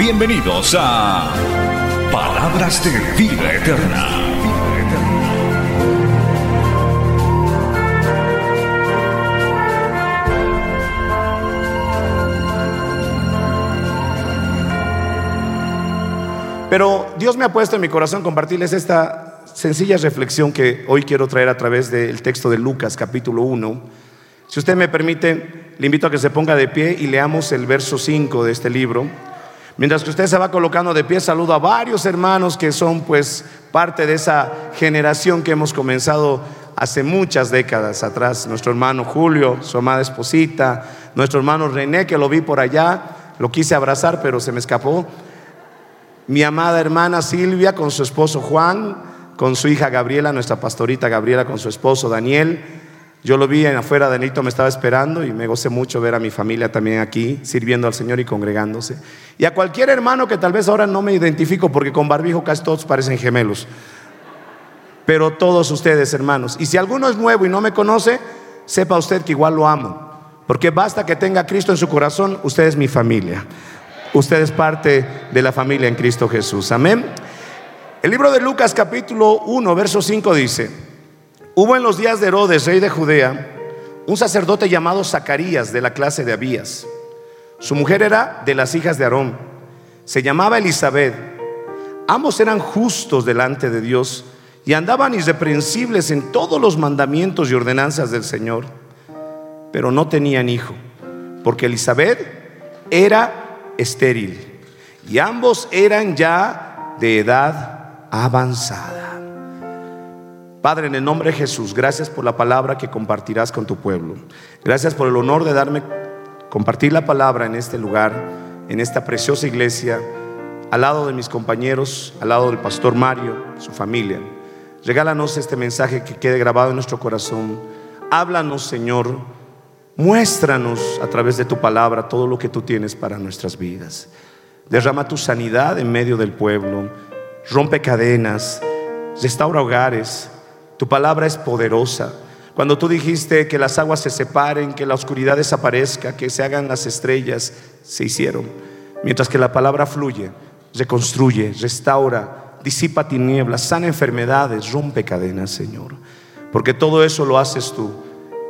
Bienvenidos a Palabras de Vida Eterna. Pero Dios me ha puesto en mi corazón compartirles esta sencilla reflexión que hoy quiero traer a través del texto de Lucas capítulo 1. Si usted me permite, le invito a que se ponga de pie y leamos el verso 5 de este libro. Mientras que usted se va colocando de pie, saludo a varios hermanos que son pues parte de esa generación que hemos comenzado hace muchas décadas atrás. Nuestro hermano Julio, su amada esposita, nuestro hermano René, que lo vi por allá, lo quise abrazar, pero se me escapó mi amada hermana Silvia con su esposo Juan, con su hija Gabriela, nuestra pastorita Gabriela con su esposo Daniel. Yo lo vi en afuera, Danito me estaba esperando y me gocé mucho ver a mi familia también aquí, sirviendo al Señor y congregándose. Y a cualquier hermano que tal vez ahora no me identifico porque con barbijo casi todos parecen gemelos. Pero todos ustedes, hermanos. Y si alguno es nuevo y no me conoce, sepa usted que igual lo amo. Porque basta que tenga a Cristo en su corazón, usted es mi familia. Usted es parte de la familia en Cristo Jesús. Amén. El libro de Lucas capítulo 1, verso 5 dice, hubo en los días de Herodes, rey de Judea, un sacerdote llamado Zacarías de la clase de Abías. Su mujer era de las hijas de Aarón. Se llamaba Elizabeth. Ambos eran justos delante de Dios y andaban irreprensibles en todos los mandamientos y ordenanzas del Señor. Pero no tenían hijo, porque Elizabeth era estéril y ambos eran ya de edad avanzada. Padre, en el nombre de Jesús, gracias por la palabra que compartirás con tu pueblo. Gracias por el honor de darme compartir la palabra en este lugar, en esta preciosa iglesia, al lado de mis compañeros, al lado del pastor Mario, su familia. Regálanos este mensaje que quede grabado en nuestro corazón. Háblanos, Señor Muéstranos a través de tu palabra todo lo que tú tienes para nuestras vidas. Derrama tu sanidad en medio del pueblo. Rompe cadenas. Restaura hogares. Tu palabra es poderosa. Cuando tú dijiste que las aguas se separen, que la oscuridad desaparezca, que se hagan las estrellas, se hicieron. Mientras que la palabra fluye, reconstruye, restaura, disipa tinieblas, sana enfermedades, rompe cadenas, Señor. Porque todo eso lo haces tú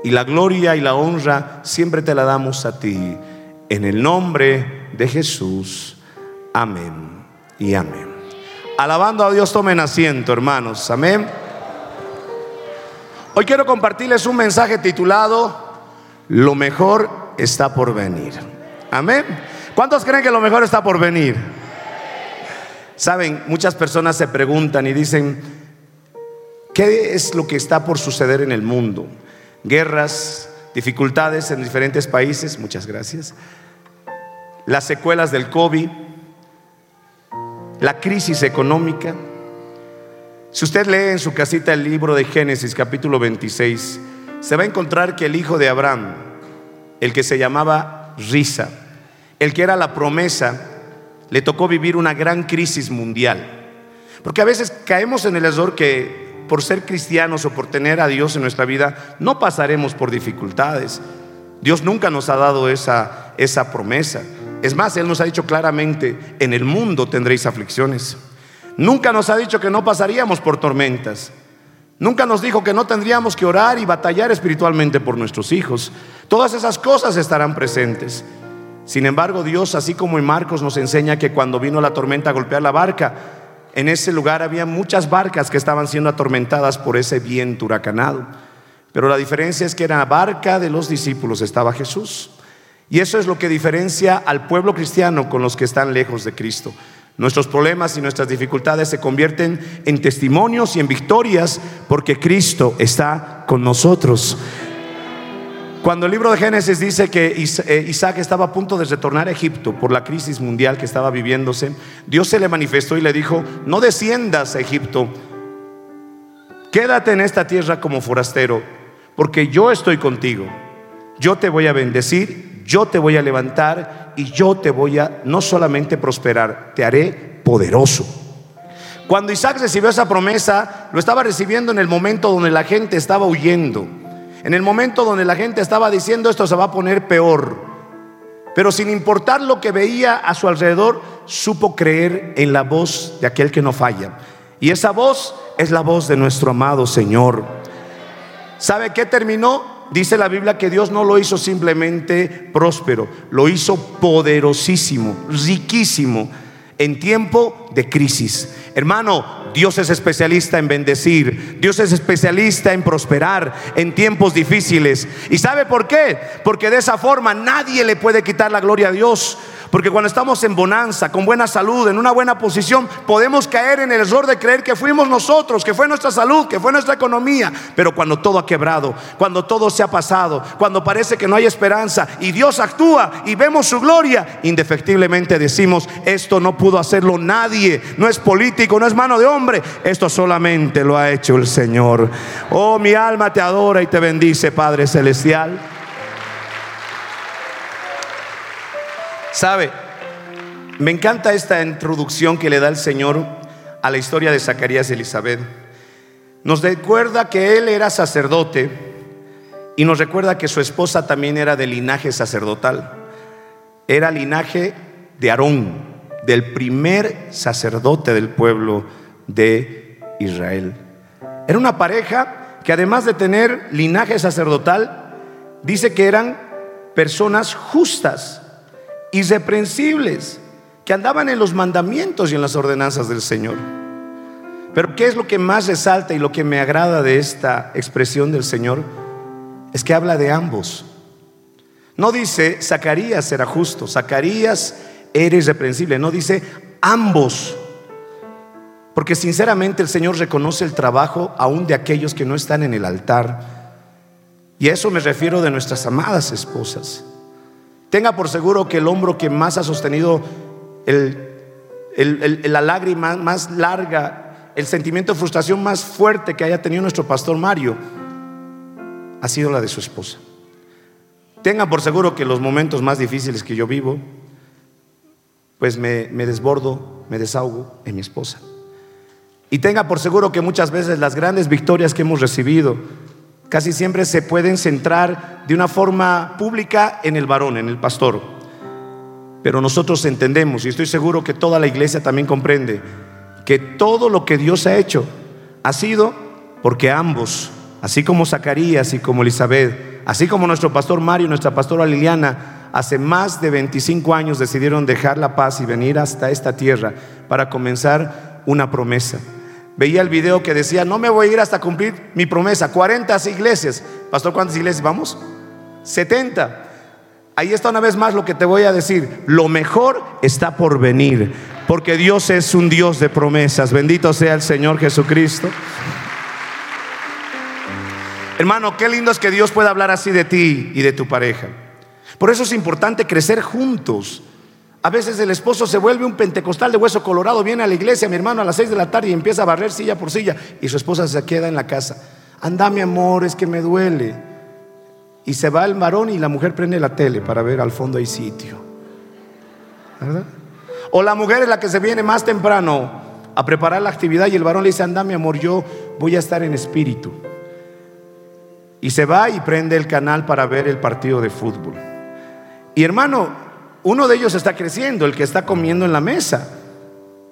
y la gloria y la honra siempre te la damos a ti. En el nombre de Jesús. Amén y amén. Alabando a Dios, tomen asiento, hermanos. Amén. Hoy quiero compartirles un mensaje titulado Lo mejor está por venir. Amén. ¿Cuántos creen que lo mejor está por venir? Saben, muchas personas se preguntan y dicen, ¿qué es lo que está por suceder en el mundo? guerras, dificultades en diferentes países, muchas gracias, las secuelas del COVID, la crisis económica. Si usted lee en su casita el libro de Génesis capítulo 26, se va a encontrar que el hijo de Abraham, el que se llamaba Risa, el que era la promesa, le tocó vivir una gran crisis mundial. Porque a veces caemos en el error que por ser cristianos o por tener a Dios en nuestra vida, no pasaremos por dificultades. Dios nunca nos ha dado esa, esa promesa. Es más, Él nos ha dicho claramente, en el mundo tendréis aflicciones. Nunca nos ha dicho que no pasaríamos por tormentas. Nunca nos dijo que no tendríamos que orar y batallar espiritualmente por nuestros hijos. Todas esas cosas estarán presentes. Sin embargo, Dios, así como en Marcos nos enseña que cuando vino la tormenta a golpear la barca, en ese lugar había muchas barcas que estaban siendo atormentadas por ese viento huracanado. Pero la diferencia es que en la barca de los discípulos estaba Jesús. Y eso es lo que diferencia al pueblo cristiano con los que están lejos de Cristo. Nuestros problemas y nuestras dificultades se convierten en testimonios y en victorias porque Cristo está con nosotros. Cuando el libro de Génesis dice que eh, Isaac estaba a punto de retornar a Egipto por la crisis mundial que estaba viviéndose, Dios se le manifestó y le dijo, no desciendas a Egipto, quédate en esta tierra como forastero, porque yo estoy contigo, yo te voy a bendecir, yo te voy a levantar y yo te voy a no solamente prosperar, te haré poderoso. Cuando Isaac recibió esa promesa, lo estaba recibiendo en el momento donde la gente estaba huyendo en el momento donde la gente estaba diciendo esto se va a poner peor. Pero sin importar lo que veía a su alrededor, supo creer en la voz de aquel que no falla. Y esa voz es la voz de nuestro amado Señor. ¿Sabe qué terminó? Dice la Biblia que Dios no lo hizo simplemente próspero, lo hizo poderosísimo, riquísimo en tiempo de crisis. Hermano, Dios es especialista en bendecir, Dios es especialista en prosperar en tiempos difíciles. ¿Y sabe por qué? Porque de esa forma nadie le puede quitar la gloria a Dios. Porque cuando estamos en bonanza, con buena salud, en una buena posición, podemos caer en el error de creer que fuimos nosotros, que fue nuestra salud, que fue nuestra economía. Pero cuando todo ha quebrado, cuando todo se ha pasado, cuando parece que no hay esperanza y Dios actúa y vemos su gloria, indefectiblemente decimos, esto no pudo hacerlo nadie, no es político, no es mano de hombre, esto solamente lo ha hecho el Señor. Oh, mi alma te adora y te bendice, Padre Celestial. ¿Sabe? Me encanta esta introducción que le da el Señor a la historia de Zacarías y Elizabeth. Nos recuerda que él era sacerdote y nos recuerda que su esposa también era de linaje sacerdotal. Era linaje de Aarón, del primer sacerdote del pueblo de Israel. Era una pareja que además de tener linaje sacerdotal, dice que eran personas justas irreprensibles, que andaban en los mandamientos y en las ordenanzas del Señor. Pero ¿qué es lo que más resalta y lo que me agrada de esta expresión del Señor? Es que habla de ambos. No dice, Zacarías era justo, Zacarías era irreprensible, no dice ambos. Porque sinceramente el Señor reconoce el trabajo aún de aquellos que no están en el altar. Y a eso me refiero de nuestras amadas esposas. Tenga por seguro que el hombro que más ha sostenido la lágrima más larga, el sentimiento de frustración más fuerte que haya tenido nuestro pastor Mario, ha sido la de su esposa. Tenga por seguro que los momentos más difíciles que yo vivo, pues me, me desbordo, me desahogo en mi esposa. Y tenga por seguro que muchas veces las grandes victorias que hemos recibido, casi siempre se pueden centrar de una forma pública en el varón, en el pastor. Pero nosotros entendemos, y estoy seguro que toda la iglesia también comprende, que todo lo que Dios ha hecho ha sido porque ambos, así como Zacarías y como Elizabeth, así como nuestro pastor Mario y nuestra pastora Liliana, hace más de 25 años decidieron dejar la paz y venir hasta esta tierra para comenzar una promesa veía el video que decía, no me voy a ir hasta cumplir mi promesa. 40 iglesias. Pastor, ¿cuántas iglesias vamos? 70. Ahí está una vez más lo que te voy a decir. Lo mejor está por venir. Porque Dios es un Dios de promesas. Bendito sea el Señor Jesucristo. Hermano, qué lindo es que Dios pueda hablar así de ti y de tu pareja. Por eso es importante crecer juntos. A veces el esposo se vuelve un pentecostal de hueso colorado, viene a la iglesia, mi hermano, a las seis de la tarde y empieza a barrer silla por silla y su esposa se queda en la casa. Anda, mi amor, es que me duele. Y se va el varón y la mujer prende la tele para ver al fondo hay sitio. ¿Verdad? O la mujer es la que se viene más temprano a preparar la actividad y el varón le dice, anda, mi amor, yo voy a estar en espíritu. Y se va y prende el canal para ver el partido de fútbol. Y hermano, uno de ellos está creciendo, el que está comiendo en la mesa,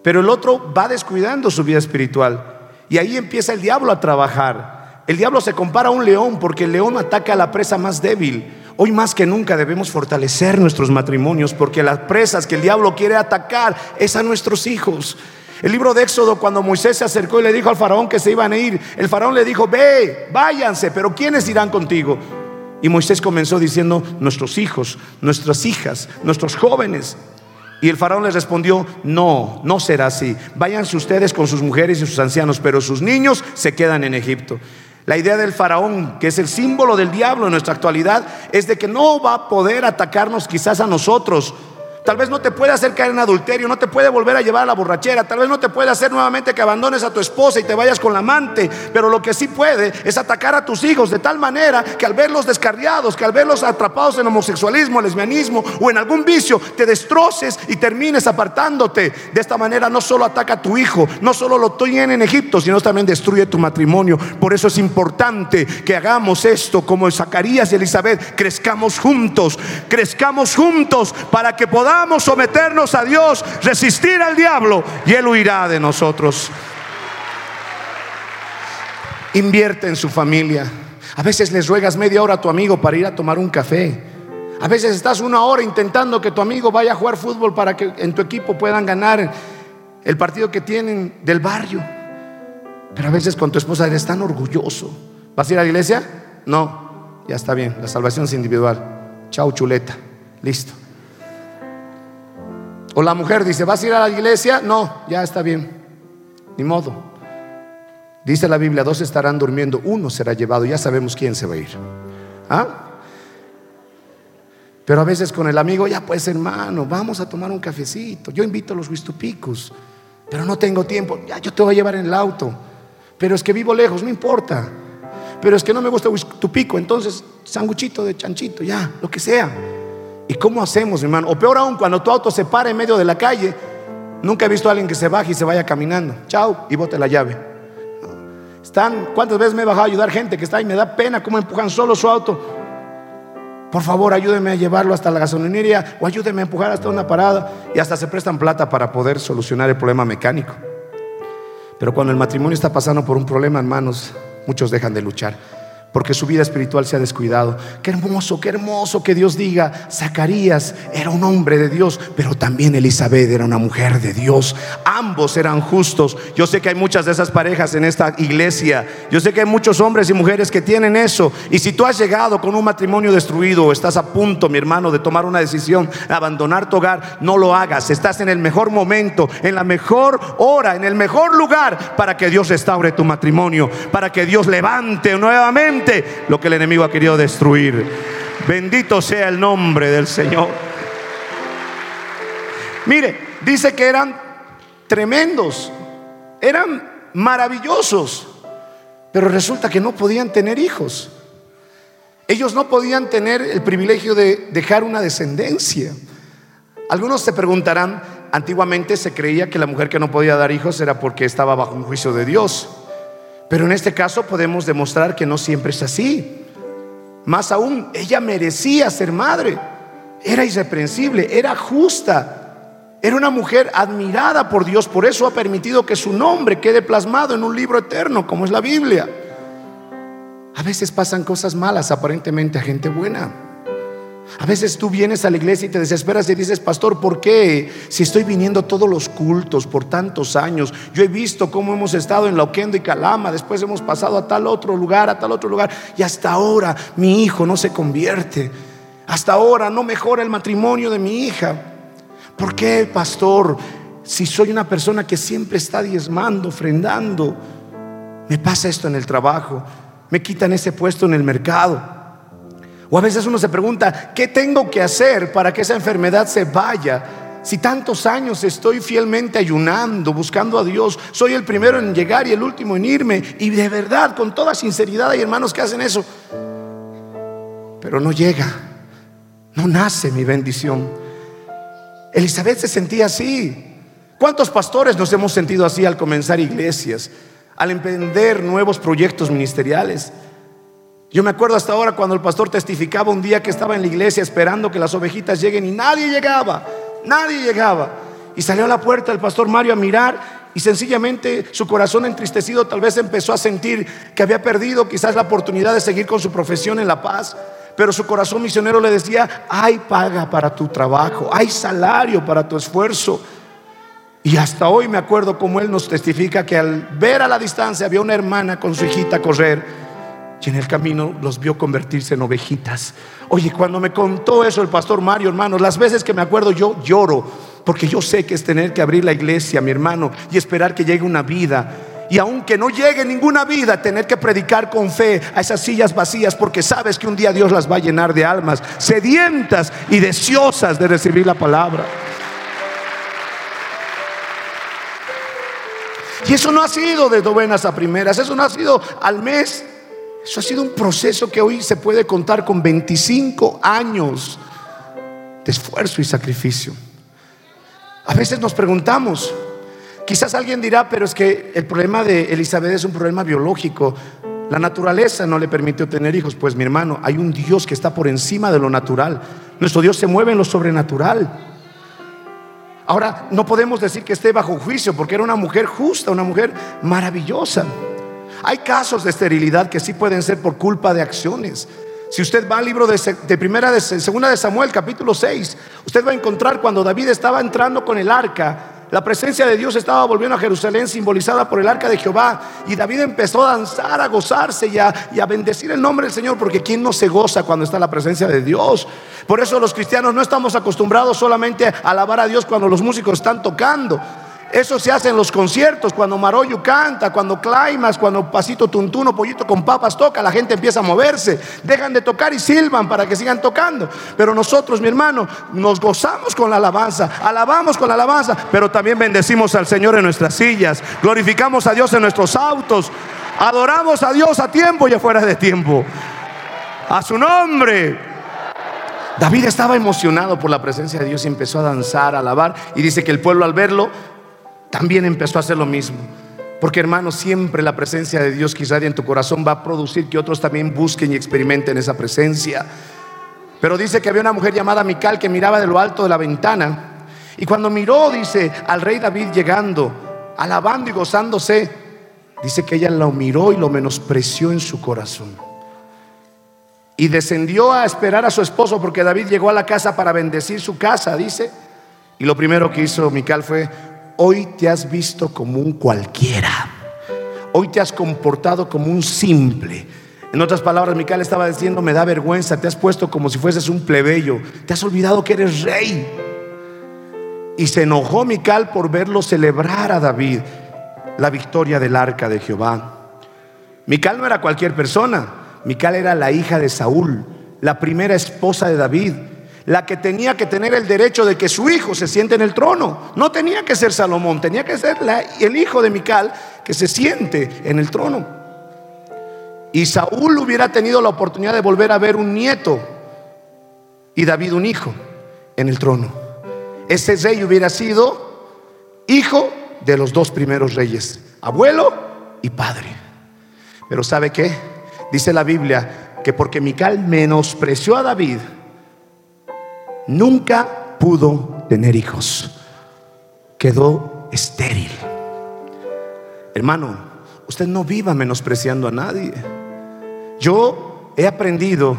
pero el otro va descuidando su vida espiritual. Y ahí empieza el diablo a trabajar. El diablo se compara a un león porque el león ataca a la presa más débil. Hoy más que nunca debemos fortalecer nuestros matrimonios porque las presas que el diablo quiere atacar es a nuestros hijos. El libro de Éxodo, cuando Moisés se acercó y le dijo al faraón que se iban a ir, el faraón le dijo, ve, váyanse, pero ¿quiénes irán contigo? Y Moisés comenzó diciendo, nuestros hijos, nuestras hijas, nuestros jóvenes. Y el faraón les respondió, no, no será así. Váyanse ustedes con sus mujeres y sus ancianos, pero sus niños se quedan en Egipto. La idea del faraón, que es el símbolo del diablo en nuestra actualidad, es de que no va a poder atacarnos quizás a nosotros, Tal vez no te puede hacer caer en adulterio, no te puede volver a llevar a la borrachera, tal vez no te puede hacer nuevamente que abandones a tu esposa y te vayas con la amante, pero lo que sí puede es atacar a tus hijos de tal manera que al verlos descarriados, que al verlos atrapados en homosexualismo, lesbianismo o en algún vicio, te destroces y termines apartándote. De esta manera no solo ataca a tu hijo, no solo lo tiene en Egipto, sino también destruye tu matrimonio. Por eso es importante que hagamos esto como Zacarías y Elizabeth, crezcamos juntos, crezcamos juntos para que podamos someternos a Dios, resistir al diablo y Él huirá de nosotros. Invierte en su familia. A veces les ruegas media hora a tu amigo para ir a tomar un café. A veces estás una hora intentando que tu amigo vaya a jugar fútbol para que en tu equipo puedan ganar el partido que tienen del barrio. Pero a veces con tu esposa eres tan orgulloso. ¿Vas a ir a la iglesia? No, ya está bien, la salvación es individual. Chao chuleta, listo. O la mujer dice, ¿vas a ir a la iglesia? No, ya está bien. Ni modo. Dice la Biblia, dos estarán durmiendo, uno será llevado, ya sabemos quién se va a ir. ¿Ah? Pero a veces con el amigo, ya pues hermano, vamos a tomar un cafecito. Yo invito a los huistupicos, pero no tengo tiempo. Ya yo te voy a llevar en el auto. Pero es que vivo lejos, no importa. Pero es que no me gusta huistupico, entonces sanguchito de chanchito, ya, lo que sea. ¿Y cómo hacemos, hermano? O peor aún, cuando tu auto se para en medio de la calle, nunca he visto a alguien que se baje y se vaya caminando. Chao, y bote la llave. ¿cuántas veces me he bajado a ayudar gente que está ahí? Me da pena cómo empujan solo su auto. Por favor, ayúdenme a llevarlo hasta la gasolinería o ayúdenme a empujar hasta una parada y hasta se prestan plata para poder solucionar el problema mecánico. Pero cuando el matrimonio está pasando por un problema, hermanos, muchos dejan de luchar porque su vida espiritual se ha descuidado. Qué hermoso, qué hermoso que Dios diga, Zacarías era un hombre de Dios, pero también Elizabeth era una mujer de Dios. Ambos eran justos. Yo sé que hay muchas de esas parejas en esta iglesia. Yo sé que hay muchos hombres y mujeres que tienen eso. Y si tú has llegado con un matrimonio destruido o estás a punto, mi hermano, de tomar una decisión, abandonar tu hogar, no lo hagas. Estás en el mejor momento, en la mejor hora, en el mejor lugar para que Dios restaure tu matrimonio, para que Dios levante nuevamente lo que el enemigo ha querido destruir. Bendito sea el nombre del Señor. Mire, dice que eran tremendos, eran maravillosos, pero resulta que no podían tener hijos. Ellos no podían tener el privilegio de dejar una descendencia. Algunos se preguntarán, antiguamente se creía que la mujer que no podía dar hijos era porque estaba bajo un juicio de Dios. Pero en este caso podemos demostrar que no siempre es así. Más aún, ella merecía ser madre. Era irreprensible, era justa. Era una mujer admirada por Dios. Por eso ha permitido que su nombre quede plasmado en un libro eterno como es la Biblia. A veces pasan cosas malas aparentemente a gente buena. A veces tú vienes a la iglesia y te desesperas y dices, pastor, ¿por qué? Si estoy viniendo a todos los cultos por tantos años, yo he visto cómo hemos estado en Lauquendo y Calama, después hemos pasado a tal otro lugar, a tal otro lugar, y hasta ahora mi hijo no se convierte. Hasta ahora no mejora el matrimonio de mi hija. ¿Por qué, pastor? Si soy una persona que siempre está diezmando, ofrendando, me pasa esto en el trabajo, me quitan ese puesto en el mercado. O a veces uno se pregunta, ¿qué tengo que hacer para que esa enfermedad se vaya? Si tantos años estoy fielmente ayunando, buscando a Dios, soy el primero en llegar y el último en irme. Y de verdad, con toda sinceridad, hay hermanos que hacen eso. Pero no llega, no nace mi bendición. Elizabeth se sentía así. ¿Cuántos pastores nos hemos sentido así al comenzar iglesias, al emprender nuevos proyectos ministeriales? Yo me acuerdo hasta ahora cuando el pastor testificaba un día que estaba en la iglesia esperando que las ovejitas lleguen y nadie llegaba, nadie llegaba. Y salió a la puerta el pastor Mario a mirar y sencillamente su corazón entristecido tal vez empezó a sentir que había perdido quizás la oportunidad de seguir con su profesión en la paz. Pero su corazón misionero le decía, hay paga para tu trabajo, hay salario para tu esfuerzo. Y hasta hoy me acuerdo como él nos testifica que al ver a la distancia había una hermana con su hijita correr y en el camino los vio convertirse en ovejitas. Oye, cuando me contó eso el pastor Mario, hermano, las veces que me acuerdo yo lloro, porque yo sé que es tener que abrir la iglesia, mi hermano, y esperar que llegue una vida. Y aunque no llegue ninguna vida, tener que predicar con fe a esas sillas vacías, porque sabes que un día Dios las va a llenar de almas sedientas y deseosas de recibir la palabra. Y eso no ha sido de novenas a primeras, eso no ha sido al mes. Eso ha sido un proceso que hoy se puede contar con 25 años de esfuerzo y sacrificio. A veces nos preguntamos, quizás alguien dirá, pero es que el problema de Elizabeth es un problema biológico. La naturaleza no le permitió tener hijos. Pues mi hermano, hay un Dios que está por encima de lo natural. Nuestro Dios se mueve en lo sobrenatural. Ahora, no podemos decir que esté bajo juicio porque era una mujer justa, una mujer maravillosa. Hay casos de esterilidad que sí pueden ser por culpa de acciones. Si usted va al libro de, primera de segunda de Samuel, capítulo 6, usted va a encontrar cuando David estaba entrando con el arca, la presencia de Dios estaba volviendo a Jerusalén simbolizada por el arca de Jehová. Y David empezó a danzar, a gozarse y a, y a, bendecir el nombre del Señor, porque ¿quién no se goza cuando está la presencia de Dios? Por eso los cristianos no estamos acostumbrados solamente a alabar a Dios cuando los músicos están tocando. Eso se hace en los conciertos, cuando Maroyu canta, cuando Climas, cuando Pasito Tuntuno, Pollito con Papas toca, la gente empieza a moverse, dejan de tocar y silban para que sigan tocando. Pero nosotros, mi hermano, nos gozamos con la alabanza, alabamos con la alabanza, pero también bendecimos al Señor en nuestras sillas, glorificamos a Dios en nuestros autos, adoramos a Dios a tiempo y afuera de tiempo. A su nombre. David estaba emocionado por la presencia de Dios y empezó a danzar, a alabar. Y dice que el pueblo al verlo también empezó a hacer lo mismo. Porque hermano, siempre la presencia de Dios que en tu corazón va a producir que otros también busquen y experimenten esa presencia. Pero dice que había una mujer llamada Mical que miraba de lo alto de la ventana. Y cuando miró, dice, al rey David llegando, alabando y gozándose, dice que ella lo miró y lo menospreció en su corazón. Y descendió a esperar a su esposo porque David llegó a la casa para bendecir su casa, dice. Y lo primero que hizo Mical fue hoy te has visto como un cualquiera. Hoy te has comportado como un simple. En otras palabras, Mical estaba diciendo, me da vergüenza, te has puesto como si fueses un plebeyo, te has olvidado que eres rey. Y se enojó Mical por verlo celebrar a David la victoria del arca de Jehová. Mical no era cualquier persona, Mical era la hija de Saúl, la primera esposa de David la que tenía que tener el derecho de que su hijo se siente en el trono. No tenía que ser Salomón, tenía que ser el hijo de Mical que se siente en el trono. Y Saúl hubiera tenido la oportunidad de volver a ver un nieto y David un hijo en el trono. Ese rey hubiera sido hijo de los dos primeros reyes, abuelo y padre. Pero ¿sabe qué? Dice la Biblia que porque Mical menospreció a David, nunca pudo tener hijos. Quedó estéril. Hermano, usted no viva menospreciando a nadie. Yo he aprendido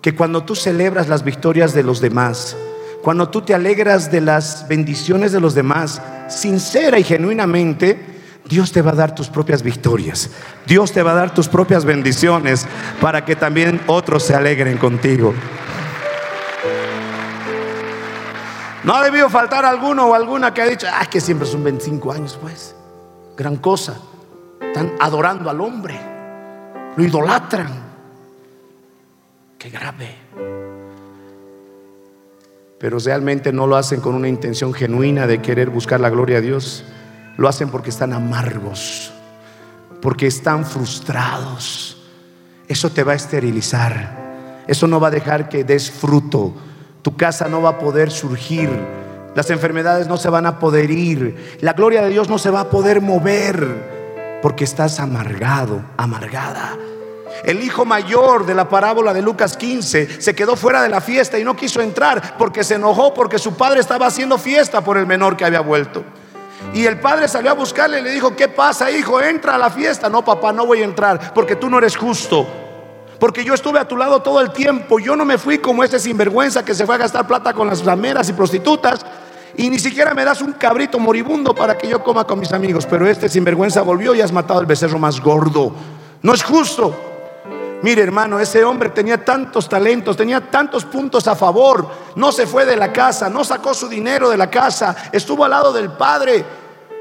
que cuando tú celebras las victorias de los demás, cuando tú te alegras de las bendiciones de los demás, sincera y genuinamente, Dios te va a dar tus propias victorias. Dios te va a dar tus propias bendiciones para que también otros se alegren contigo. No ha debido faltar alguno o alguna que ha dicho, ah, que siempre son 25 años, pues. Gran cosa. Están adorando al hombre. Lo idolatran. Qué grave. Pero realmente no lo hacen con una intención genuina de querer buscar la gloria a Dios. Lo hacen porque están amargos. Porque están frustrados. Eso te va a esterilizar. Eso no va a dejar que des fruto tu casa no va a poder surgir. Las enfermedades no se van a poder ir. La gloria de Dios no se va a poder mover porque estás amargado, amargada. El hijo mayor de la parábola de Lucas 15 se quedó fuera de la fiesta y no quiso entrar porque se enojó porque su padre estaba haciendo fiesta por el menor que había vuelto. Y el padre salió a buscarle y le dijo, ¿qué pasa, hijo? Entra a la fiesta. No, papá, no voy a entrar porque tú no eres justo porque yo estuve a tu lado todo el tiempo. Yo no me fui como ese sinvergüenza que se fue a gastar plata con las rameras y prostitutas. Y ni siquiera me das un cabrito moribundo para que yo coma con mis amigos. Pero este sinvergüenza volvió y has matado al becerro más gordo. No es justo. Mire hermano, ese hombre tenía tantos talentos, tenía tantos puntos a favor. No se fue de la casa, no sacó su dinero de la casa, estuvo al lado del padre.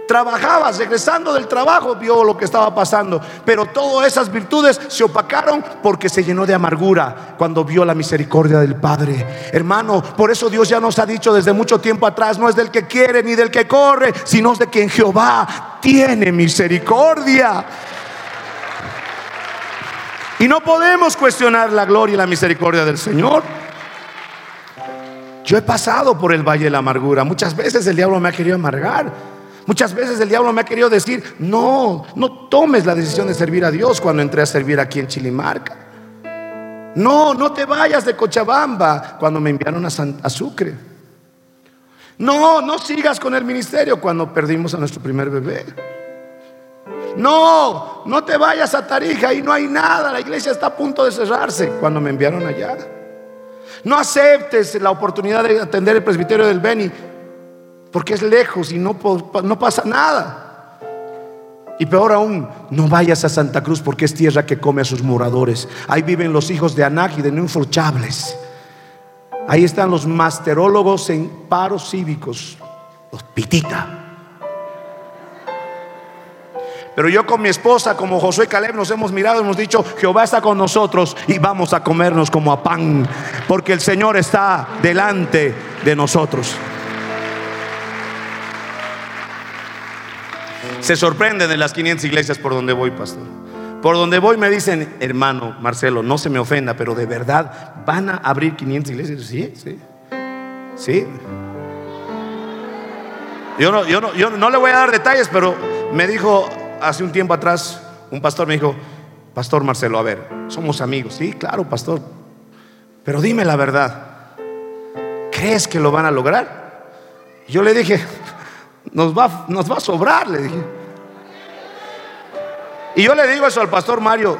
Trabajaba, regresando del trabajo, vio lo que estaba pasando. Pero todas esas virtudes se opacaron porque se llenó de amargura cuando vio la misericordia del Padre. Hermano, por eso Dios ya nos ha dicho desde mucho tiempo atrás, no es del que quiere ni del que corre, sino es de quien Jehová tiene misericordia. Y no podemos cuestionar la gloria y la misericordia del Señor. Yo he pasado por el valle de la amargura. Muchas veces el diablo me ha querido amargar. Muchas veces el diablo me ha querido decir, no, no tomes la decisión de servir a Dios cuando entré a servir aquí en Chilimarca. No, no te vayas de Cochabamba cuando me enviaron a, Sucre. No, no sigas con el ministerio cuando perdimos a nuestro primer bebé. No, no te vayas a Tarija y no hay nada, la iglesia está a punto de cerrarse cuando me enviaron allá. No aceptes la oportunidad de atender el presbiterio del Beni porque es lejos y no, no pasa nada. Y peor aún, no vayas a Santa Cruz porque es tierra que come a sus moradores. Ahí viven los hijos de Anak y de Ninforchables. Ahí están los masterólogos en paros cívicos, los pitita. Pero yo con mi esposa, como Josué Caleb, nos hemos mirado y hemos dicho, Jehová está con nosotros y vamos a comernos como a pan, porque el Señor está delante de nosotros. Se sorprenden de las 500 iglesias por donde voy, pastor. Por donde voy me dicen, hermano Marcelo, no se me ofenda, pero de verdad van a abrir 500 iglesias. Sí, sí. Sí. Yo no, yo no, yo no le voy a dar detalles, pero me dijo hace un tiempo atrás, un pastor me dijo, Pastor Marcelo, a ver, somos amigos. Sí, claro, pastor. Pero dime la verdad. ¿Crees que lo van a lograr? Yo le dije, nos va, nos va a sobrar, le dije. Y yo le digo eso al pastor Mario,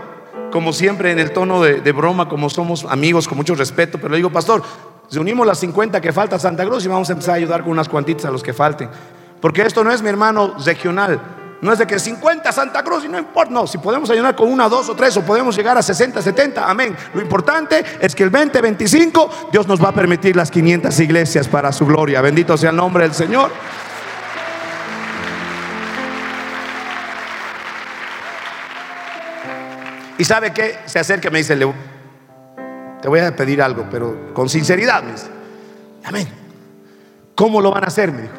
como siempre en el tono de, broma, como somos amigos, con mucho respeto, pero le digo, pastor, reunimos las 50 que falta a Santa Cruz y vamos a empezar a ayudar con unas cuantitas a los que falten. Porque esto no es mi hermano regional, no es de que 50 Santa Cruz y no importa. No, si podemos ayudar con una, dos o tres o podemos llegar a 60, 70, amén. Lo importante es que el 2025 Dios nos va a permitir las 500 iglesias para su gloria. Bendito sea el nombre del Señor. Y sabe que se acerca y me dice, te voy a pedir algo, pero con sinceridad. Me dice, amén. ¿Cómo lo van a hacer? Me dijo.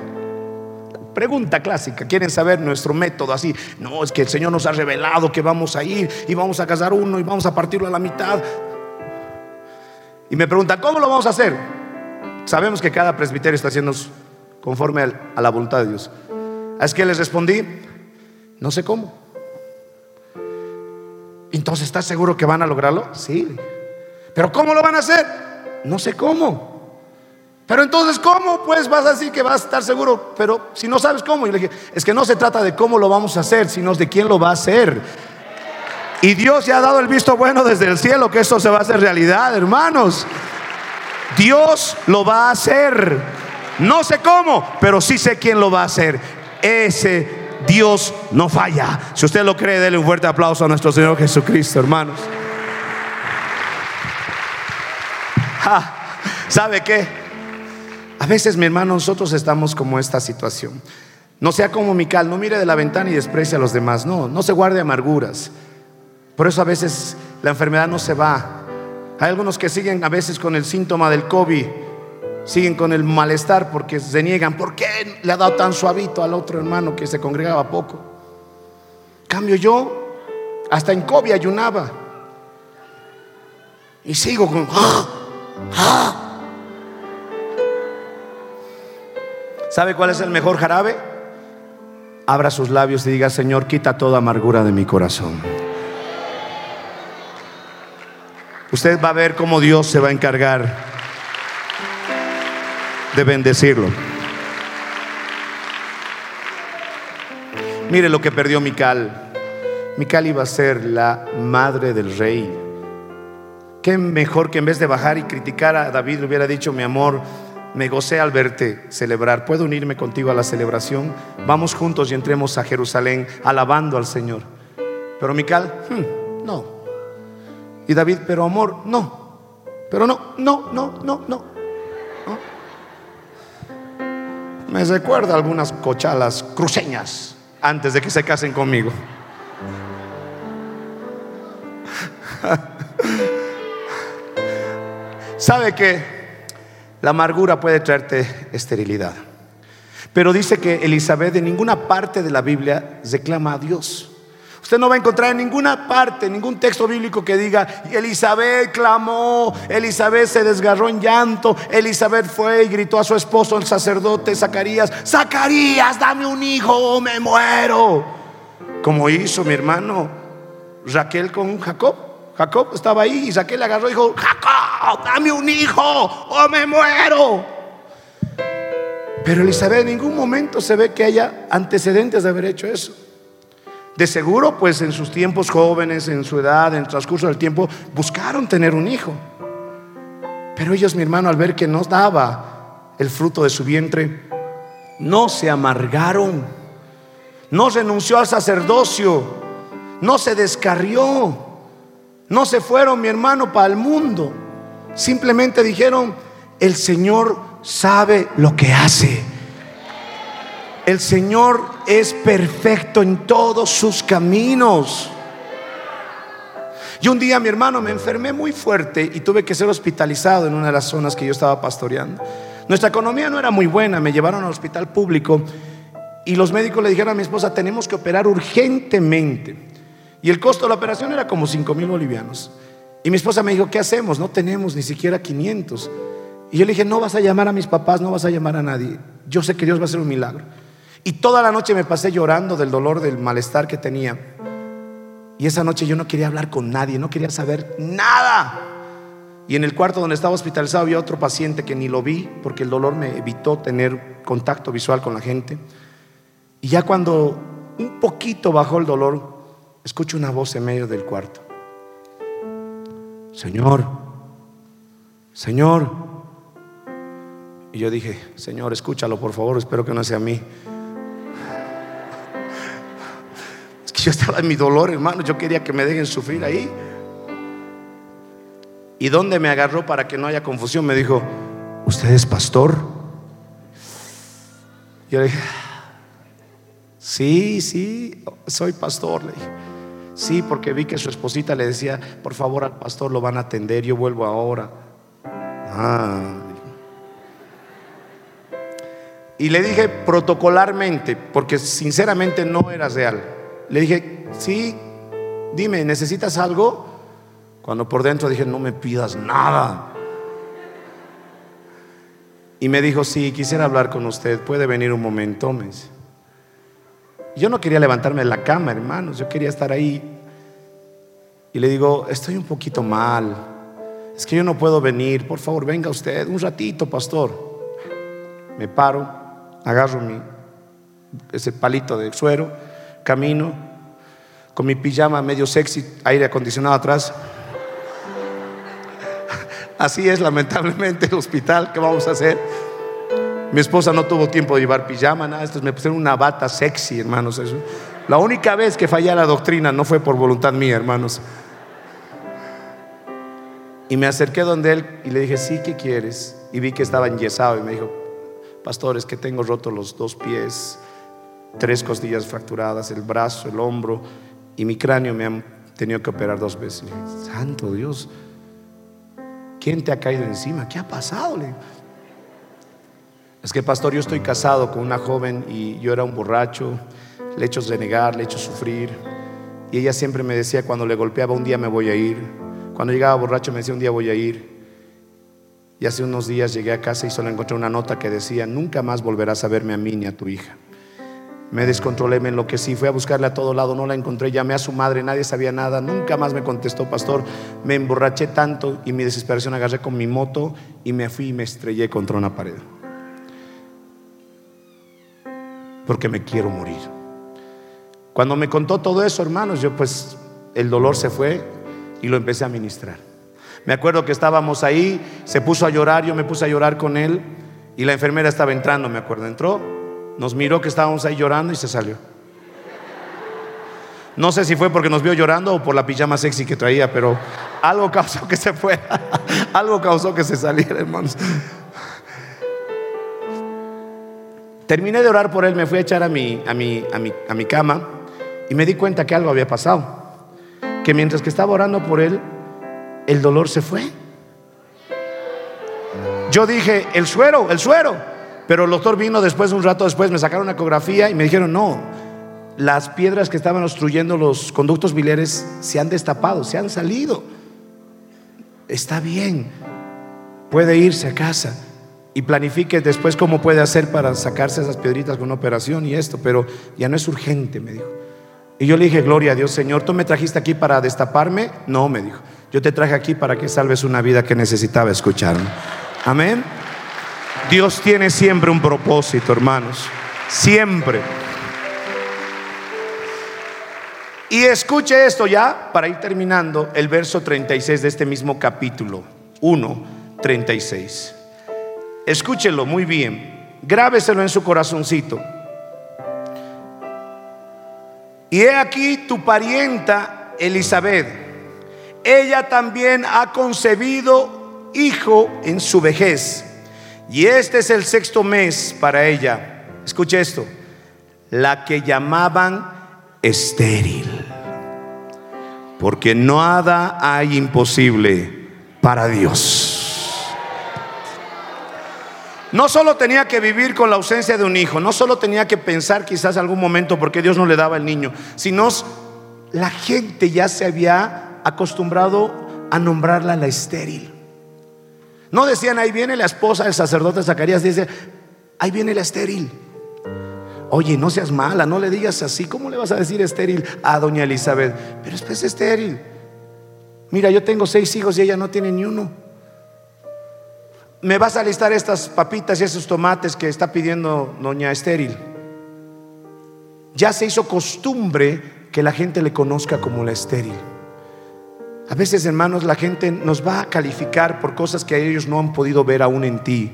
Pregunta clásica, quieren saber nuestro método así. No, es que el Señor nos ha revelado que vamos a ir y vamos a casar uno y vamos a partirlo a la mitad. Y me preguntan, ¿cómo lo vamos a hacer? Sabemos que cada presbiterio está haciendo conforme a la voluntad de Dios. Es que les respondí, no sé cómo. Entonces, ¿estás seguro que van a lograrlo? Sí. ¿Pero cómo lo van a hacer? No sé cómo. Pero entonces, ¿cómo? Pues vas a decir que vas a estar seguro, pero si no sabes cómo. Y le dije, es que no se trata de cómo lo vamos a hacer, sino de quién lo va a hacer. Y Dios ya ha dado el visto bueno desde el cielo que esto se va a hacer realidad, hermanos. Dios lo va a hacer. No sé cómo, pero sí sé quién lo va a hacer. Ese Dios no falla. Si usted lo cree, déle un fuerte aplauso a nuestro Señor Jesucristo, hermanos. ¿Sabe qué? A veces, mi hermano, nosotros estamos como esta situación. No sea como Mical, no mire de la ventana y desprecie a los demás. No, no se guarde amarguras. Por eso a veces la enfermedad no se va. Hay algunos que siguen a veces con el síntoma del COVID, siguen con el malestar porque se niegan. ¿Por qué le ha dado tan suavito al otro hermano que se congregaba poco? Cambio yo, hasta en COVID ayunaba. Y sigo con... ¡Ah! ¡Ah! ¿Sabe cuál es el mejor jarabe? Abra sus labios y diga, Señor, quita toda amargura de mi corazón. Usted va a ver cómo Dios se va a encargar de bendecirlo. Mire lo que perdió Mical. Mical iba a ser la madre del rey. Qué mejor que en vez de bajar y criticar a David le hubiera dicho, mi amor, me gocé al verte celebrar. ¿Puedo unirme contigo a la celebración? Vamos juntos y entremos a Jerusalén alabando al Señor. Pero Mical, hmm, no. Y David, pero amor, no. Pero no, no, no, no, no. Me recuerda algunas cochalas cruceñas antes de que se casen conmigo. ¿Sabe que la amargura puede traerte esterilidad? Pero dice que Elizabeth en ninguna parte de la Biblia reclama a Dios. Usted no va a encontrar en ninguna parte, ningún texto bíblico que diga, Elizabeth clamó, Elizabeth se desgarró en llanto, Elizabeth fue y gritó a su esposo, el sacerdote Zacarías, Zacarías, dame un hijo me muero. Como hizo mi hermano Raquel con Jacob. Jacob estaba ahí y Raquel le agarró y dijo, Jacob, dame un hijo o me muero. Pero Elizabeth en ningún momento se ve que haya antecedentes de haber hecho eso. De seguro, pues en sus tiempos jóvenes, en su edad, en el transcurso del tiempo, buscaron tener un hijo. Pero ellos, mi hermano, al ver que no daba el fruto de su vientre, no se amargaron, no renunció al sacerdocio, no se descarrió, no se fueron, mi hermano, para el mundo. Simplemente dijeron, el Señor sabe lo que hace. El Señor es perfecto en todos sus caminos. Y un día mi hermano me enfermé muy fuerte y tuve que ser hospitalizado en una de las zonas que yo estaba pastoreando. Nuestra economía no era muy buena, me llevaron al hospital público y los médicos le dijeron a mi esposa, tenemos que operar urgentemente. Y el costo de la operación era como 5 mil bolivianos. Y mi esposa me dijo, ¿qué hacemos? No tenemos ni siquiera 500. Y yo le dije, no vas a llamar a mis papás, no vas a llamar a nadie. Yo sé que Dios va a hacer un milagro. Y toda la noche me pasé llorando del dolor, del malestar que tenía. Y esa noche yo no quería hablar con nadie, no quería saber nada. Y en el cuarto donde estaba hospitalizado había otro paciente que ni lo vi porque el dolor me evitó tener contacto visual con la gente. Y ya cuando un poquito bajó el dolor, escucho una voz en medio del cuarto. Señor, Señor. Y yo dije, Señor, escúchalo por favor, espero que no sea a mí. Yo estaba en mi dolor, hermano. Yo quería que me dejen sufrir ahí. ¿Y dónde me agarró para que no haya confusión? Me dijo, ¿usted es pastor? Yo le dije, sí, sí, soy pastor. Le dije, sí, porque vi que su esposita le decía, por favor al pastor lo van a atender, yo vuelvo ahora. Ah. Y le dije protocolarmente, porque sinceramente no era real. Le dije, sí, dime, ¿necesitas algo? Cuando por dentro dije, no me pidas nada. Y me dijo, sí, quisiera hablar con usted, puede venir un momento. Me Yo no quería levantarme de la cama, hermanos, yo quería estar ahí. Y le digo, estoy un poquito mal, es que yo no puedo venir, por favor, venga usted, un ratito, pastor. Me paro, agarro mi, ese palito de suero camino con mi pijama medio sexy, aire acondicionado atrás. Así es lamentablemente el hospital, ¿qué vamos a hacer? Mi esposa no tuvo tiempo de llevar pijama, nada, estos me pusieron una bata sexy, hermanos. Eso. La única vez que fallé la doctrina no fue por voluntad mía, hermanos. Y me acerqué donde él y le dije, sí, ¿qué quieres? Y vi que estaba enyesado y me dijo, pastor, es que tengo roto los dos pies tres costillas fracturadas, el brazo, el hombro y mi cráneo me han tenido que operar dos veces. Santo Dios, ¿quién te ha caído encima? ¿Qué ha pasado? Es que, pastor, yo estoy casado con una joven y yo era un borracho, le he hecho renegar, le he hecho sufrir. Y ella siempre me decía cuando le golpeaba, un día me voy a ir. Cuando llegaba borracho me decía, un día voy a ir. Y hace unos días llegué a casa y solo encontré una nota que decía, nunca más volverás a verme a mí ni a tu hija. Me descontrolé, me enloquecí, fui a buscarle a todo lado, no la encontré, llamé a su madre, nadie sabía nada, nunca más me contestó, pastor. Me emborraché tanto y mi desesperación agarré con mi moto y me fui y me estrellé contra una pared. Porque me quiero morir. Cuando me contó todo eso, hermanos, yo pues el dolor se fue y lo empecé a ministrar. Me acuerdo que estábamos ahí, se puso a llorar, yo me puse a llorar con él y la enfermera estaba entrando, me acuerdo, entró nos miró que estábamos ahí llorando y se salió. No sé si fue porque nos vio llorando o por la pijama sexy que traía, pero algo causó que se fuera. algo causó que se saliera, hermanos. Terminé de orar por él, me fui a echar a mi, a mi, a mi, a mi cama y me di cuenta que algo había pasado. Que mientras que estaba orando por él, el dolor se fue. Yo dije, el suero, el suero. Pero el doctor vino después, un rato después, me sacaron una ecografía y me dijeron, no, las piedras que estaban obstruyendo los conductos biliares se han destapado, se han salido. Está bien, puede irse a casa y planifique después cómo puede hacer para sacarse esas piedritas con una operación y esto, pero ya no es urgente, me dijo. Y yo le dije, gloria a Dios, Señor, ¿tú me trajiste aquí para destaparme? No, me dijo, yo te traje aquí para que salves una vida que necesitaba escucharme. Amén. Dios tiene siempre un propósito, hermanos, siempre. Y escuche esto ya, para ir terminando, el verso 36 de este mismo capítulo, 1, 36. Escúchelo muy bien, grábeselo en su corazoncito. Y he aquí tu parienta Elizabeth. Ella también ha concebido hijo en su vejez. Y este es el sexto mes para ella. Escuche esto. La que llamaban estéril. Porque nada hay imposible para Dios. No solo tenía que vivir con la ausencia de un hijo, no solo tenía que pensar quizás algún momento porque Dios no le daba el niño, sino la gente ya se había acostumbrado a nombrarla la estéril. No decían, ahí viene la esposa del sacerdote Zacarías, dice, ahí viene la estéril. Oye, no seas mala, no le digas así, ¿cómo le vas a decir estéril a doña Elizabeth? Pero es pues estéril. Mira, yo tengo seis hijos y ella no tiene ni uno me vas a listar estas papitas y esos tomates que está pidiendo doña Estéril. Ya se hizo costumbre que la gente le conozca como la estéril. A veces, hermanos, la gente nos va a calificar por cosas que ellos no han podido ver aún en ti.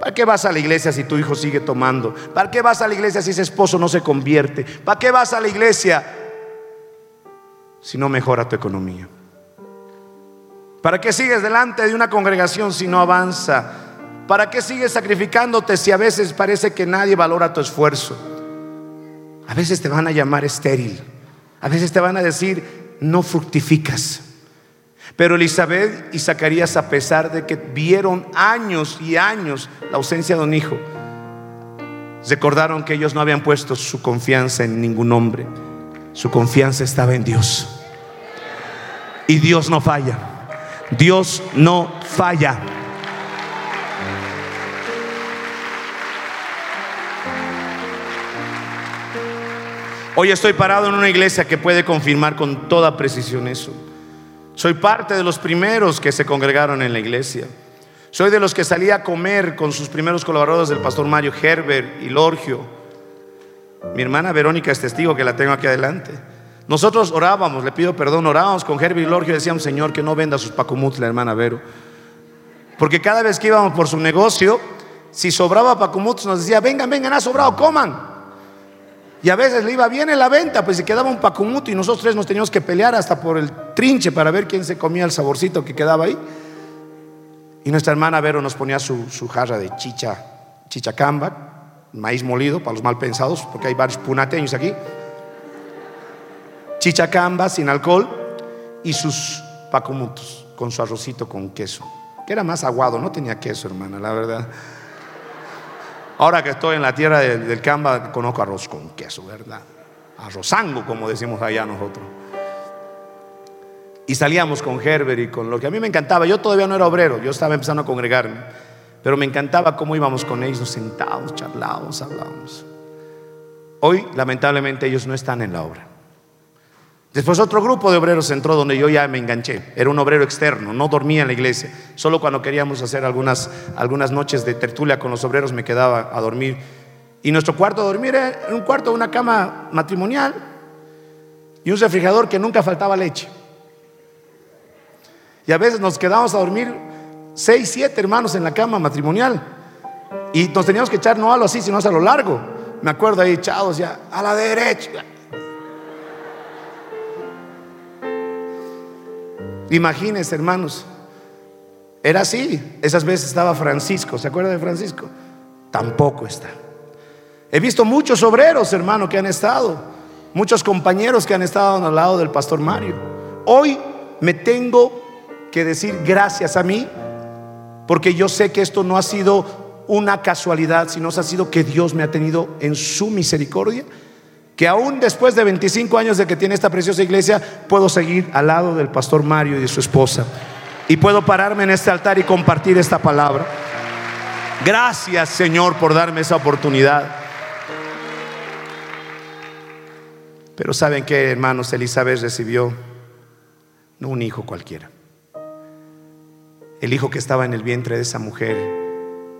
¿Para qué vas a la iglesia si tu hijo sigue tomando? ¿Para qué vas a la iglesia si ese esposo no se convierte? ¿Para qué vas a la iglesia si no mejora tu economía? ¿Para qué sigues delante de una congregación si no avanza? ¿Para qué sigues sacrificándote si a veces parece que nadie valora tu esfuerzo? A veces te van a llamar estéril. A veces te van a decir, no fructificas. Pero Elizabeth y Zacarías, a pesar de que vieron años y años la ausencia de un hijo, recordaron que ellos no habían puesto su confianza en ningún hombre. Su confianza estaba en Dios. Y Dios no falla. Dios no falla. Hoy estoy parado en una iglesia que puede confirmar con toda precisión eso. Soy parte de los primeros que se congregaron en la iglesia. Soy de los que salía a comer con sus primeros colaboradores del pastor Mario Herbert y Lorgio. Mi hermana Verónica es testigo que la tengo aquí adelante. Nosotros orábamos, le pido perdón, orábamos con Herbie y Lorgio y decíamos, Señor, que no venda sus pacumuts la hermana Vero. Porque cada vez que íbamos por su negocio, si sobraba pacumuts, nos decía, vengan, vengan, ha sobrado, coman. Y a veces le iba bien en la venta, pues si quedaba un pacumut y nosotros tres nos teníamos que pelear hasta por el trinche para ver quién se comía el saborcito que quedaba ahí. Y nuestra hermana Vero nos ponía su, su jarra de chicha, chichacamba, maíz molido para los mal pensados, porque hay varios punateños aquí chichacamba sin alcohol y sus pacumutos con su arrocito con queso, que era más aguado, no tenía queso, hermana, la verdad. Ahora que estoy en la tierra del, Camba, conozco arroz con queso, ¿verdad? Arrozango, como decimos allá nosotros. Y salíamos con Herbert y con lo que a mí me encantaba. Yo todavía no era obrero, yo estaba empezando a congregarme. Pero me encantaba cómo íbamos con ellos sentados, charlábamos, hablábamos. Hoy, lamentablemente, ellos no están en la obra. Después otro grupo de obreros entró donde yo ya me enganché. Era un obrero externo, no dormía en la iglesia. Solo cuando queríamos hacer algunas, algunas noches de tertulia con los obreros me quedaba a dormir. Y nuestro cuarto de dormir era un cuarto, una cama matrimonial y un refrigerador que nunca faltaba leche. Y a veces nos quedábamos a dormir seis, siete hermanos en la cama matrimonial. Y nos teníamos que echar no a lo así, sino a lo largo. Me acuerdo ahí echados ya, a la derecha, Imagínense, hermanos. Era así. Esas veces estaba Francisco. ¿Se acuerda de Francisco? Tampoco está. He visto muchos obreros, hermano, que han estado, muchos compañeros que han estado al lado del pastor Mario. Hoy me tengo que decir gracias a mí, porque yo sé que esto no ha sido una casualidad, sino ha sido que Dios me ha tenido en su misericordia, que aún después de 25 años de que tiene esta preciosa iglesia, puedo seguir al lado del pastor Mario y de su esposa. Y puedo pararme en este altar y compartir esta palabra. Gracias Señor por darme esa oportunidad. Pero saben que, hermanos, Elizabeth recibió no un hijo cualquiera. El hijo que estaba en el vientre de esa mujer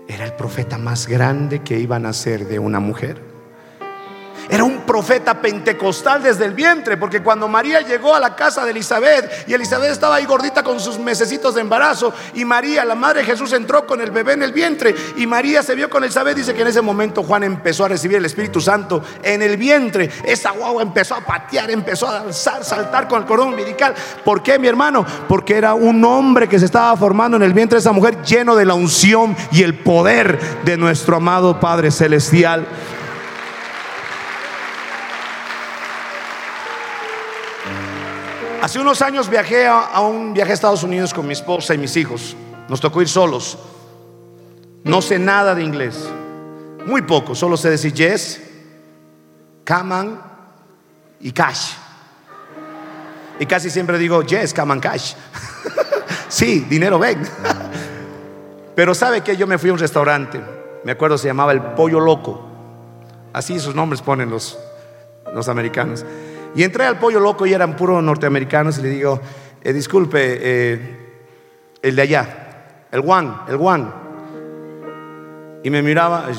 era el profeta más grande que iba a nacer de una mujer. Era un profeta pentecostal desde el vientre, porque cuando María llegó a la casa de Elizabeth y Elizabeth estaba ahí gordita con sus mesecitos de embarazo y María, la madre de Jesús, entró con el bebé en el vientre y María se vio con Elizabeth, dice que en ese momento Juan empezó a recibir el Espíritu Santo en el vientre. Esa guagua empezó a patear, empezó a danzar, saltar con el cordón umbilical. ¿Por qué, mi hermano? Porque era un hombre que se estaba formando en el vientre de esa mujer lleno de la unción y el poder de nuestro amado Padre Celestial. Hace unos años viajé a, un viaje a Estados Unidos con mi esposa y mis hijos. Nos tocó ir solos. No sé nada de inglés. Muy poco. Solo sé decir yes, come on y cash. Y casi siempre digo yes, come on, cash. sí, dinero ven. Pero sabe que yo me fui a un restaurante. Me acuerdo se llamaba el Pollo Loco. Así sus nombres ponen los, los americanos. Y entré al pollo loco y eran puros norteamericanos y le digo, eh, disculpe, eh, el de allá, el one, el one. Y me miraba,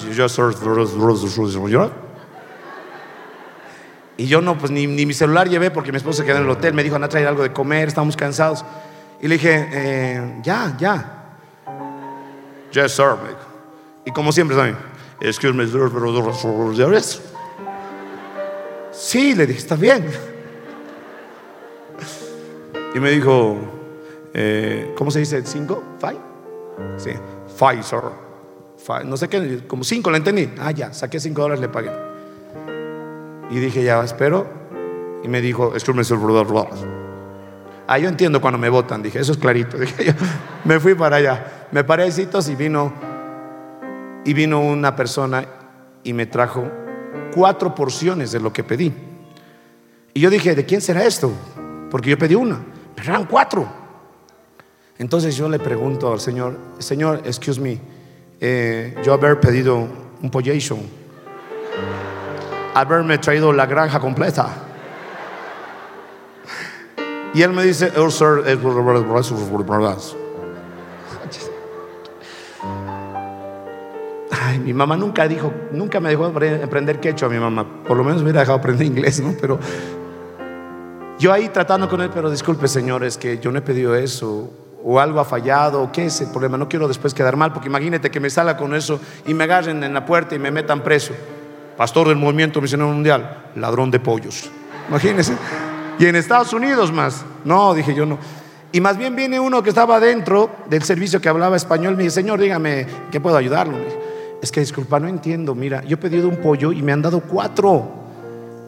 y yo no, pues ni, mi celular llevé porque mi esposa quedó en el hotel, me dijo, anda a traer algo de comer, estamos cansados. Y le dije, eh, ya, ya. Yes, sir. Y como siempre, ¿saben? Excuse me, Sí, le dije, está bien. Y me dijo, eh, ¿cómo se dice? ¿Cinco? ¿Five? Sí, Pfizer. No sé qué, como cinco, le entendí. Ah, ya, saqué cinco dólares, le pagué. Y dije, ya, espero. Y me dijo, Ah, yo entiendo cuando me votan. Dije, eso es clarito. Dije, me fui para allá. Me paré a y vino, y vino una persona y me trajo cuatro porciones de lo que pedí. Y yo dije, ¿de quién será esto? Porque yo pedí una, pero eran cuatro. Entonces yo le pregunto al Señor, Señor, excuse me, eh, yo haber pedido un pollation, haberme traído la granja completa. Y él me dice, oh, sir, mi mamá nunca dijo, nunca me dejó aprender quechua, mi mamá. Por lo menos me hubiera dejado aprender inglés, ¿no? Pero yo ahí tratando con él, pero disculpe, señores, que yo no he pedido eso. O algo ha fallado, o qué es el problema. No quiero después quedar mal, porque imagínate que me salga con eso y me agarren en la puerta y me metan preso. Pastor del movimiento misionero mundial, ladrón de pollos. Imagínense. Y en Estados Unidos más. No, dije yo no. Y más bien viene uno que estaba dentro del servicio que hablaba español. Me dice, Señor, dígame, ¿qué puedo ayudarlo? Es que disculpa, no entiendo, mira, yo he pedido un pollo y me han dado cuatro.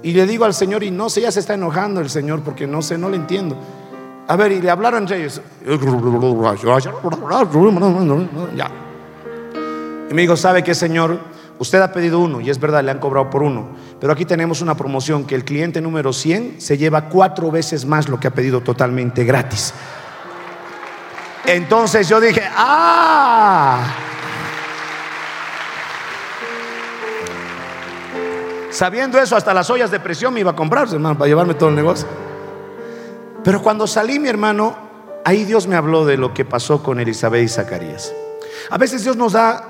Y le digo al Señor, y no sé, ya se está enojando el Señor porque no sé, no le entiendo. A ver, y le hablaron entre ellos. Ya. Y me dijo, ¿sabe qué, Señor? Usted ha pedido uno, y es verdad, le han cobrado por uno. Pero aquí tenemos una promoción que el cliente número 100 se lleva cuatro veces más lo que ha pedido totalmente gratis. Entonces yo dije, ¡ah! Sabiendo eso, hasta las ollas de presión me iba a comprar, hermano, para llevarme todo el negocio. Pero cuando salí, mi hermano, ahí Dios me habló de lo que pasó con Elizabeth y Zacarías. A veces Dios nos da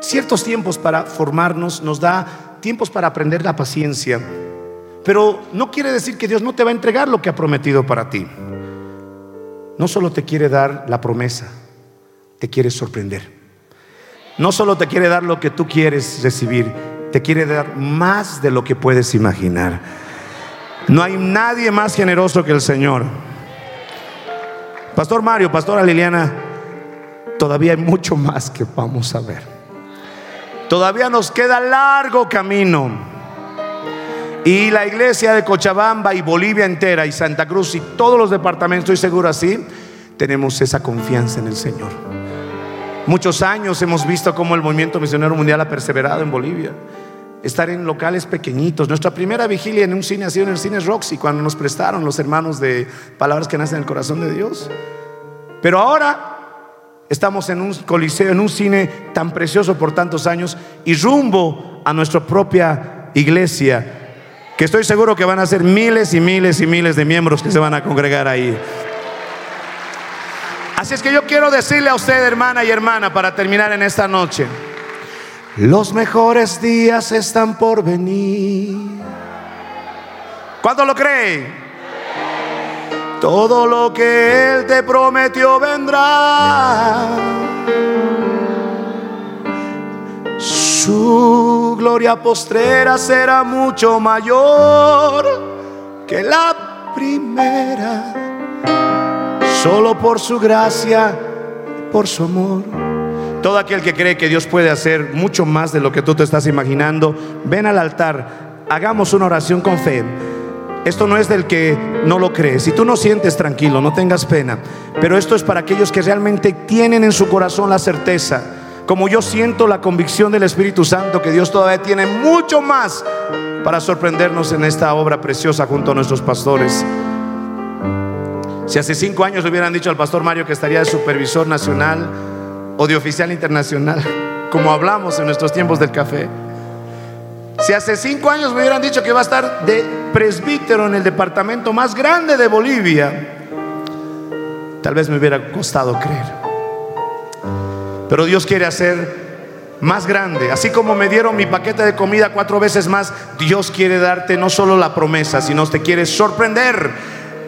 ciertos tiempos para formarnos, nos da tiempos para aprender la paciencia. Pero no quiere decir que Dios no te va a entregar lo que ha prometido para ti. No solo te quiere dar la promesa, te quiere sorprender. No solo te quiere dar lo que tú quieres recibir, te quiere dar más de lo que puedes imaginar. No hay nadie más generoso que el Señor. Pastor Mario, Pastora Liliana, todavía hay mucho más que vamos a ver. Todavía nos queda largo camino. Y la iglesia de Cochabamba y Bolivia entera y Santa Cruz y todos los departamentos, estoy seguro así, tenemos esa confianza en el Señor. Muchos años hemos visto cómo el movimiento misionero mundial ha perseverado en Bolivia. Estar en locales pequeñitos. Nuestra primera vigilia en un cine ha sido en el cine Roxy, cuando nos prestaron los hermanos de Palabras que nacen en el corazón de Dios. Pero ahora estamos en un coliseo, en un cine tan precioso por tantos años y rumbo a nuestra propia iglesia, que estoy seguro que van a ser miles y miles y miles de miembros que se van a congregar ahí. Así es que yo quiero decirle a usted, hermana y hermana, para terminar en esta noche, los mejores días están por venir. ¿Cuándo lo cree? Todo lo que Él te prometió vendrá. Su gloria postrera será mucho mayor que la primera. Solo por su gracia, por su amor. Todo aquel que cree que Dios puede hacer mucho más de lo que tú te estás imaginando, ven al altar, hagamos una oración con fe. Esto no es del que no lo cree. Si tú no sientes tranquilo, no tengas pena. Pero esto es para aquellos que realmente tienen en su corazón la certeza. Como yo siento la convicción del Espíritu Santo que Dios todavía tiene mucho más para sorprendernos en esta obra preciosa junto a nuestros pastores. Si hace cinco años le hubieran dicho al pastor Mario que estaría de supervisor nacional o de oficial internacional, como hablamos en nuestros tiempos del café, si hace cinco años me hubieran dicho que va a estar de presbítero en el departamento más grande de Bolivia, tal vez me hubiera costado creer. Pero Dios quiere hacer más grande. Así como me dieron mi paquete de comida cuatro veces más, Dios quiere darte no solo la promesa, sino te quiere sorprender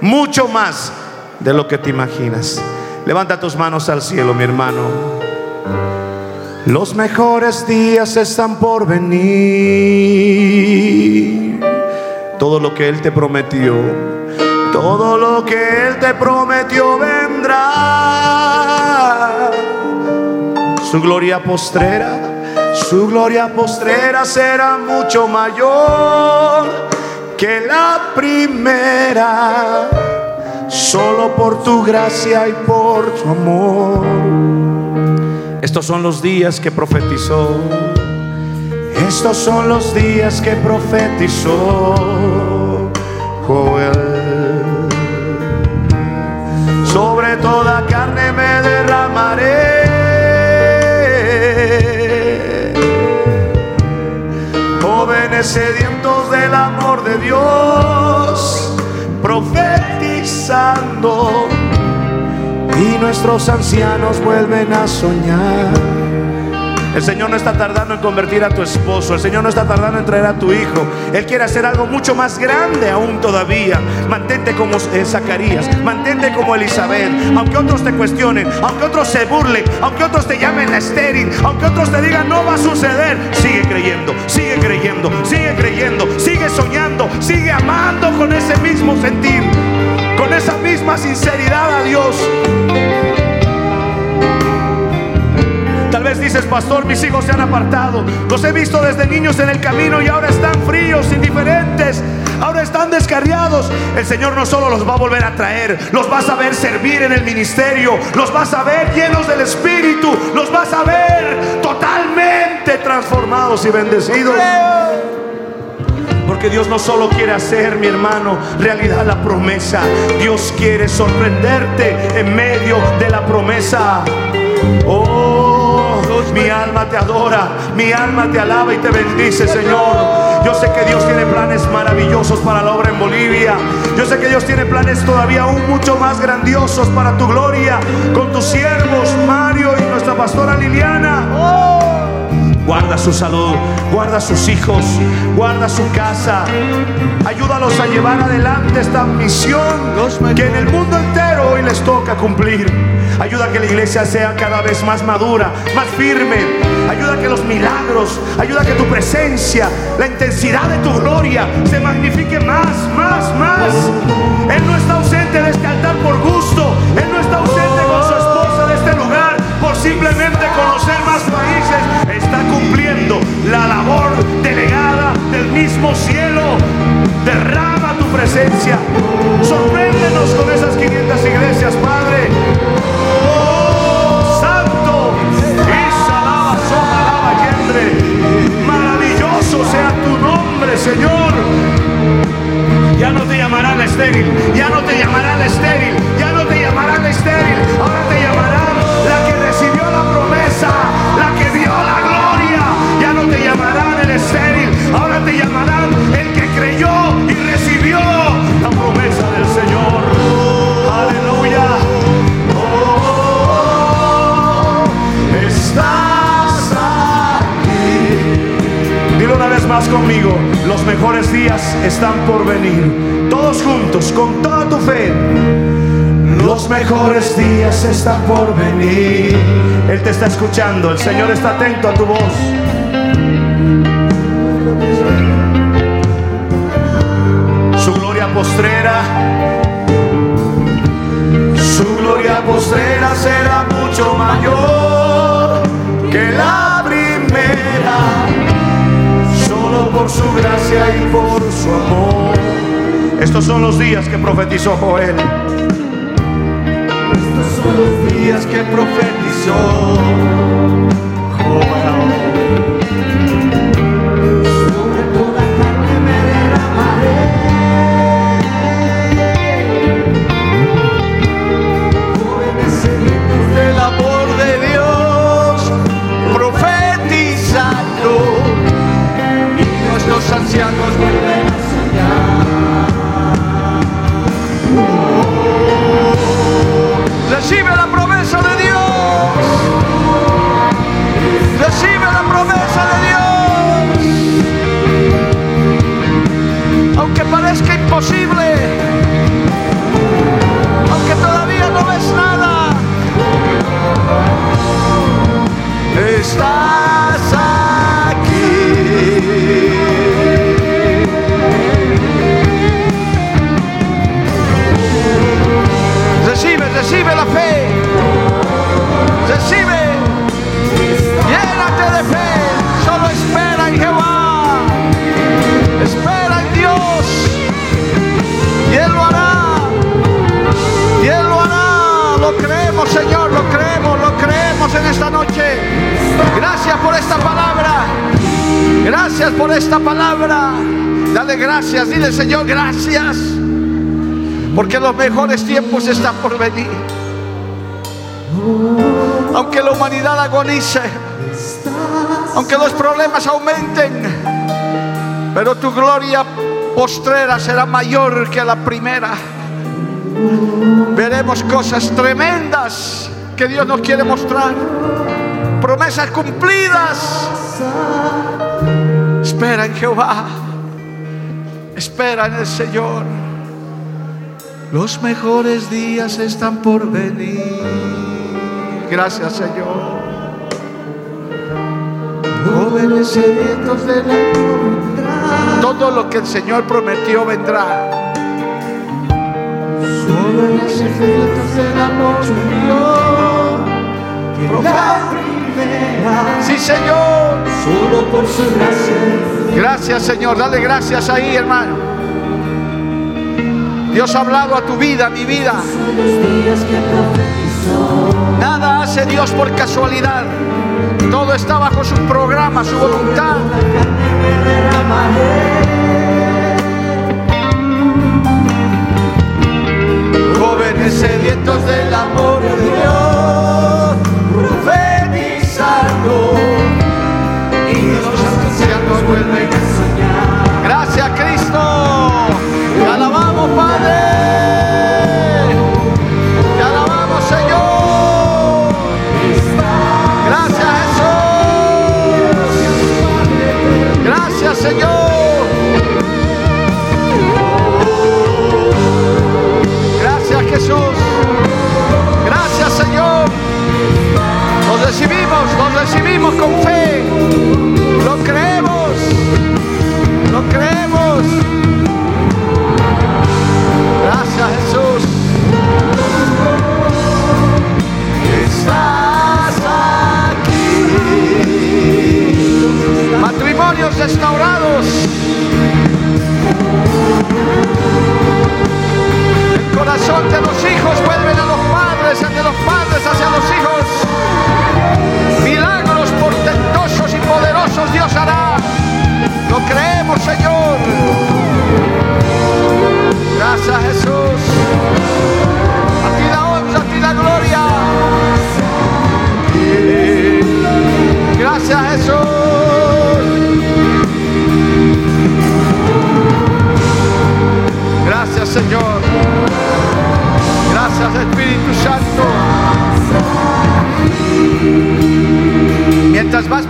mucho más de lo que te imaginas. Levanta tus manos al cielo, mi hermano. Los mejores días están por venir. Todo lo que Él te prometió, todo lo que Él te prometió vendrá. Su gloria postrera, su gloria postrera será mucho mayor que la primera. Solo por tu gracia y por tu amor. Estos son los días que profetizó. Estos son los días que profetizó Joel. Sobre toda carne me derramaré. Jóvenes sedientos del amor de Dios, y nuestros ancianos vuelven a soñar. El Señor no está tardando en convertir a tu esposo. El Señor no está tardando en traer a tu hijo. Él quiere hacer algo mucho más grande aún todavía. Mantente como Zacarías. Mantente como Elizabeth. Aunque otros te cuestionen. Aunque otros se burlen. Aunque otros te llamen la estéril. Aunque otros te digan no va a suceder. Sigue creyendo. Sigue creyendo. Sigue creyendo. Sigue soñando. Sigue amando con ese mismo sentir con esa misma sinceridad a Dios. Tal vez dices, pastor, mis hijos se han apartado. Los he visto desde niños en el camino y ahora están fríos, indiferentes. Ahora están descarriados. El Señor no solo los va a volver a traer, los vas a ver servir en el ministerio, los vas a ver llenos del Espíritu, los vas a ver totalmente transformados y bendecidos. Porque Dios no solo quiere hacer, mi hermano, realidad la promesa. Dios quiere sorprenderte en medio de la promesa. Oh, mi alma te adora, mi alma te alaba y te bendice, Señor. Yo sé que Dios tiene planes maravillosos para la obra en Bolivia. Yo sé que Dios tiene planes todavía aún mucho más grandiosos para tu gloria con tus siervos, Mario y nuestra pastora Liliana. Oh. Guarda su salud, guarda sus hijos, guarda su casa. Ayúdalos a llevar adelante esta misión que en el mundo entero hoy les toca cumplir. Ayuda a que la iglesia sea cada vez más madura, más firme. Ayuda a que los milagros, ayuda a que tu presencia, la intensidad de tu gloria se magnifique más, más, más. Él no está ausente de este altar por gusto. Él simplemente conocer más países, está cumpliendo la labor delegada del mismo cielo. Derrama tu presencia. Sorpréndenos con esas 500 iglesias, Padre. Oh, Santo. Maravilloso sea tu nombre, Señor. Ya no te llamarán estéril, ya no te llamarán estéril, ya no te llamarán estéril. Ahora te llamarán el que creyó y recibió la promesa del Señor. Aleluya. Oh, estás aquí. Dilo una vez más conmigo, los mejores días están por venir. Todos juntos, con toda tu fe. Los mejores días están por venir. Él te está escuchando, el Señor está atento a tu voz. Postrera, su gloria postrera será mucho mayor que la primera, solo por su gracia y por su amor. Estos son los días que profetizó Joel. Estos son los días que profetizó Joel. Estás esta palabra. Dale gracias. Dile, Señor, gracias. Porque los mejores tiempos están por venir. Aunque la humanidad agonice. Aunque los problemas aumenten. Pero tu gloria postrera será mayor que la primera. Veremos cosas tremendas que Dios nos quiere mostrar. Promesas cumplidas. Espera en Jehová. Espera en el Señor. Los mejores días están por venir. Gracias Señor. Jóvenes sedientos de la Todo lo que el Señor prometió vendrá. Jóvenes sedientos del amor de Dios. Sí, Señor. solo por su gracia. Gracias, Señor. Dale gracias ahí, hermano. Dios ha hablado a tu vida, a mi vida. Nada hace Dios por casualidad. Todo está bajo su programa, su voluntad.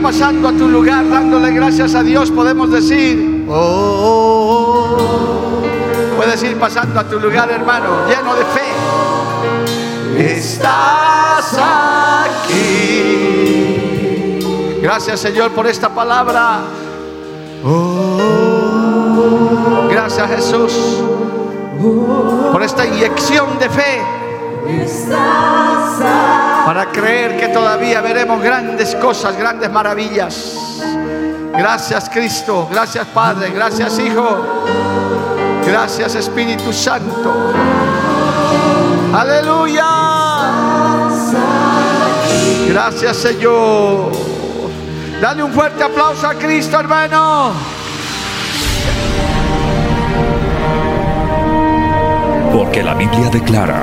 Pasando a tu lugar, dándole gracias a Dios, podemos decir, oh, oh, oh". puedes ir pasando a tu lugar, hermano, lleno de fe. Estás aquí. Gracias, Señor, por esta palabra. Oh, gracias, Jesús, por esta inyección de fe para creer que todavía veremos grandes cosas, grandes maravillas. Gracias Cristo, gracias Padre, gracias Hijo, gracias Espíritu Santo. Aleluya. Gracias Señor. Dale un fuerte aplauso a Cristo, hermano. Porque la Biblia declara,